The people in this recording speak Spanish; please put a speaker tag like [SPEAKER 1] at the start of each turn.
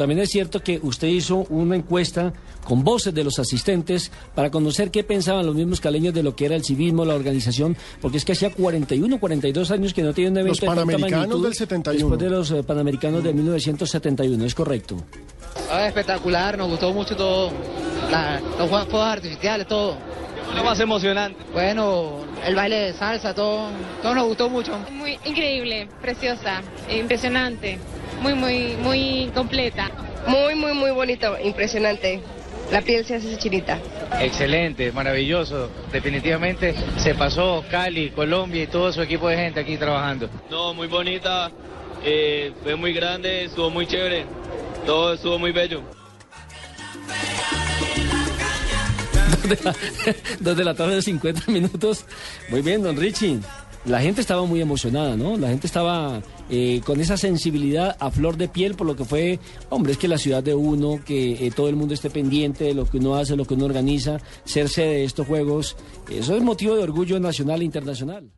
[SPEAKER 1] También es cierto que usted hizo una encuesta con voces de los asistentes para conocer qué pensaban los mismos caleños de lo que era el civismo, la organización, porque es que hacía 41, 42 años que no tiene un evento
[SPEAKER 2] Los
[SPEAKER 1] de tanta
[SPEAKER 2] Panamericanos
[SPEAKER 1] magnitud
[SPEAKER 2] del 71.
[SPEAKER 1] Después de los eh, Panamericanos de 1971, es correcto.
[SPEAKER 3] Ah, espectacular, nos gustó mucho todo, la- los juegos artificiales, todo.
[SPEAKER 4] Lo más emocionante.
[SPEAKER 3] Bueno, el baile de salsa, todo, todo nos gustó mucho.
[SPEAKER 5] Muy increíble, preciosa, impresionante, muy, muy, muy completa.
[SPEAKER 6] Muy, muy, muy bonito, impresionante. La piel se hace chinita.
[SPEAKER 4] Excelente, maravilloso. Definitivamente se pasó Cali, Colombia y todo su equipo de gente aquí trabajando.
[SPEAKER 7] No, muy bonita, eh, fue muy grande, estuvo muy chévere, todo estuvo muy bello.
[SPEAKER 1] Dos de la- Dos de la tarde de 50 minutos. Muy bien, don Richie. La gente estaba muy emocionada, ¿no? La gente estaba eh, con esa sensibilidad a flor de piel por lo que fue, hombre, es que la ciudad de uno, que eh, todo el mundo esté pendiente de lo que uno hace, lo que uno organiza, ser sede de estos juegos, eso es motivo de orgullo nacional e internacional.